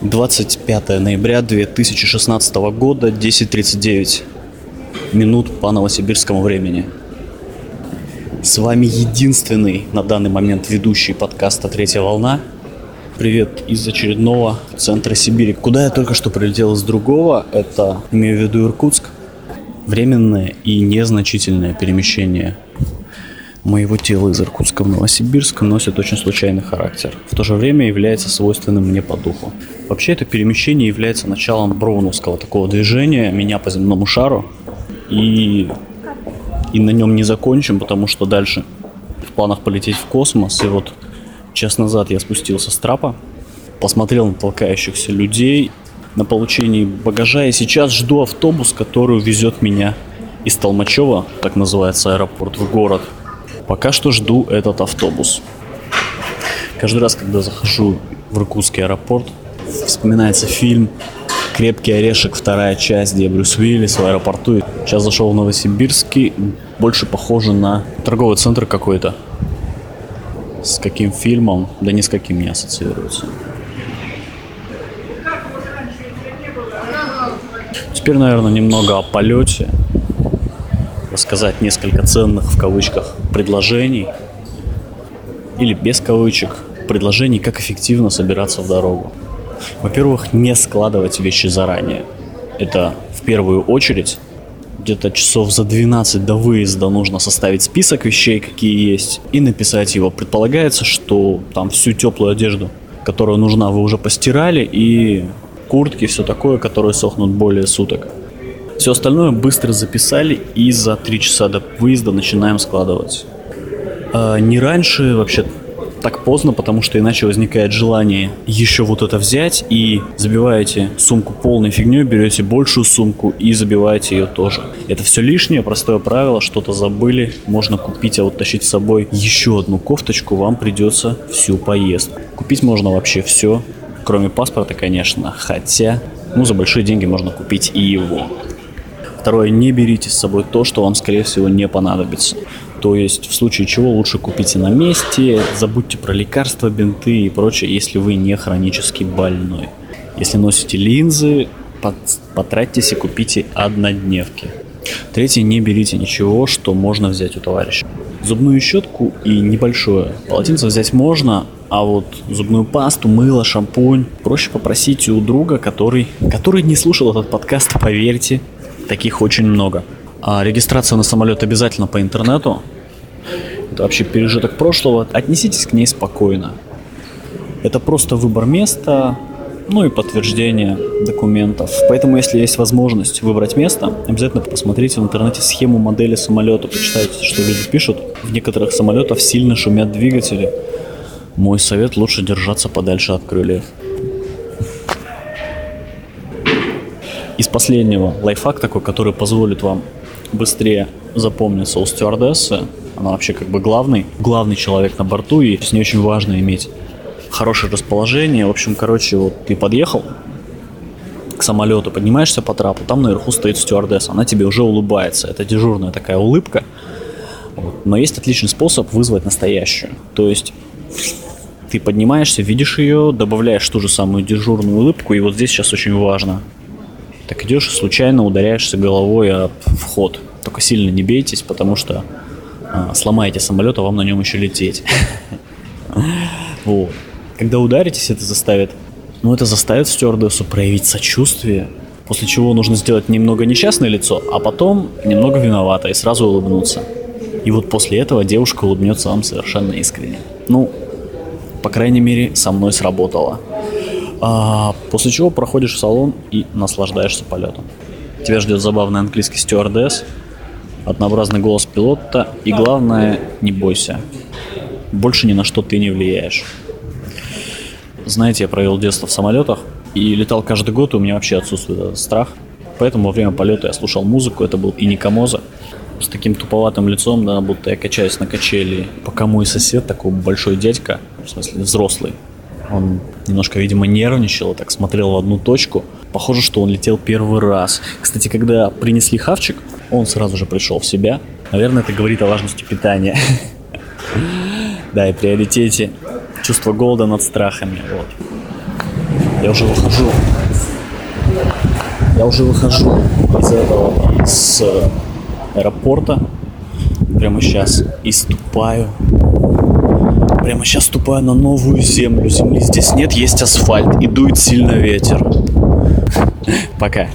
25 ноября 2016 года, 10.39 минут по новосибирскому времени. С вами единственный на данный момент ведущий подкаста «Третья волна». Привет из очередного центра Сибири. Куда я только что прилетел из другого, это, имею в виду Иркутск, временное и незначительное перемещение моего тела из Иркутска в Новосибирск носит очень случайный характер. В то же время является свойственным мне по духу. Вообще это перемещение является началом броуновского такого движения меня по земному шару. И, и на нем не закончим, потому что дальше в планах полететь в космос. И вот час назад я спустился с трапа, посмотрел на толкающихся людей, на получении багажа. И сейчас жду автобус, который везет меня из Толмачева, так называется аэропорт, в город – Пока что жду этот автобус. Каждый раз, когда захожу в Иркутский аэропорт, вспоминается фильм «Крепкий орешек», вторая часть, где Брюс Уиллис в аэропорту. Сейчас зашел в Новосибирский, больше похоже на торговый центр какой-то. С каким фильмом? Да ни с каким не ассоциируется. Теперь, наверное, немного о полете рассказать несколько ценных в кавычках предложений или без кавычек предложений, как эффективно собираться в дорогу. Во-первых, не складывать вещи заранее. Это в первую очередь где-то часов за 12 до выезда нужно составить список вещей, какие есть, и написать его. Предполагается, что там всю теплую одежду, которая нужна, вы уже постирали, и куртки, все такое, которые сохнут более суток. Все остальное быстро записали и за три часа до выезда начинаем складывать. А, не раньше вообще так поздно, потому что иначе возникает желание еще вот это взять и забиваете сумку полной фигней, берете большую сумку и забиваете ее тоже. Это все лишнее, простое правило, что-то забыли, можно купить, а вот тащить с собой еще одну кофточку вам придется всю поездку. Купить можно вообще все, кроме паспорта, конечно, хотя, ну, за большие деньги можно купить и его. Второе, не берите с собой то, что вам, скорее всего, не понадобится. То есть, в случае чего лучше купите на месте, забудьте про лекарства, бинты и прочее, если вы не хронически больной. Если носите линзы, потратьтесь и купите однодневки. Третье, не берите ничего, что можно взять у товарища. Зубную щетку и небольшое полотенце взять можно, а вот зубную пасту, мыло, шампунь проще попросить у друга, который, который не слушал этот подкаст, поверьте, Таких очень много. А регистрация на самолет обязательно по интернету. Это вообще пережиток прошлого. Отнеситесь к ней спокойно. Это просто выбор места, ну и подтверждение документов. Поэтому, если есть возможность выбрать место, обязательно посмотрите в интернете схему модели самолета, почитайте, что люди пишут. В некоторых самолетах сильно шумят двигатели. Мой совет лучше держаться подальше от крыльев. Из последнего лайфхак такой, который позволит вам быстрее запомниться у стюардессы. Она вообще как бы главный, главный человек на борту, и с ней очень важно иметь хорошее расположение. В общем, короче, вот ты подъехал к самолету, поднимаешься по трапу, там наверху стоит стюардесса, она тебе уже улыбается. Это дежурная такая улыбка. Вот. Но есть отличный способ вызвать настоящую. То есть ты поднимаешься, видишь ее, добавляешь ту же самую дежурную улыбку, и вот здесь сейчас очень важно так идешь и случайно ударяешься головой об вход. Только сильно не бейтесь, потому что а, сломаете самолет, а вам на нем еще лететь. Вот. Когда ударитесь, это заставит, ну это заставит стюардессу проявить сочувствие, после чего нужно сделать немного несчастное лицо, а потом немного виновато и сразу улыбнуться. И вот после этого девушка улыбнется вам совершенно искренне. Ну, по крайней мере, со мной сработало. А, после чего проходишь в салон и наслаждаешься полетом. Тебя ждет забавный английский стюардесс, однообразный голос пилота и главное, не бойся. Больше ни на что ты не влияешь. Знаете, я провел детство в самолетах и летал каждый год, и у меня вообще отсутствует этот страх. Поэтому во время полета я слушал музыку, это был и Никомоза, с таким туповатым лицом, да, будто я качаюсь на качели. Пока мой сосед, такой большой дядька, в смысле взрослый, он немножко, видимо, нервничал, так смотрел в одну точку. Похоже, что он летел первый раз. Кстати, когда принесли хавчик, он сразу же пришел в себя. Наверное, это говорит о важности питания. Да, и приоритете чувство голода над страхами. Вот. Я уже выхожу. Я уже выхожу из этого, с аэропорта. Прямо сейчас. И ступаю. Прямо сейчас ступаю на новую землю. Земли здесь нет, есть асфальт. И дует сильно ветер. Пока.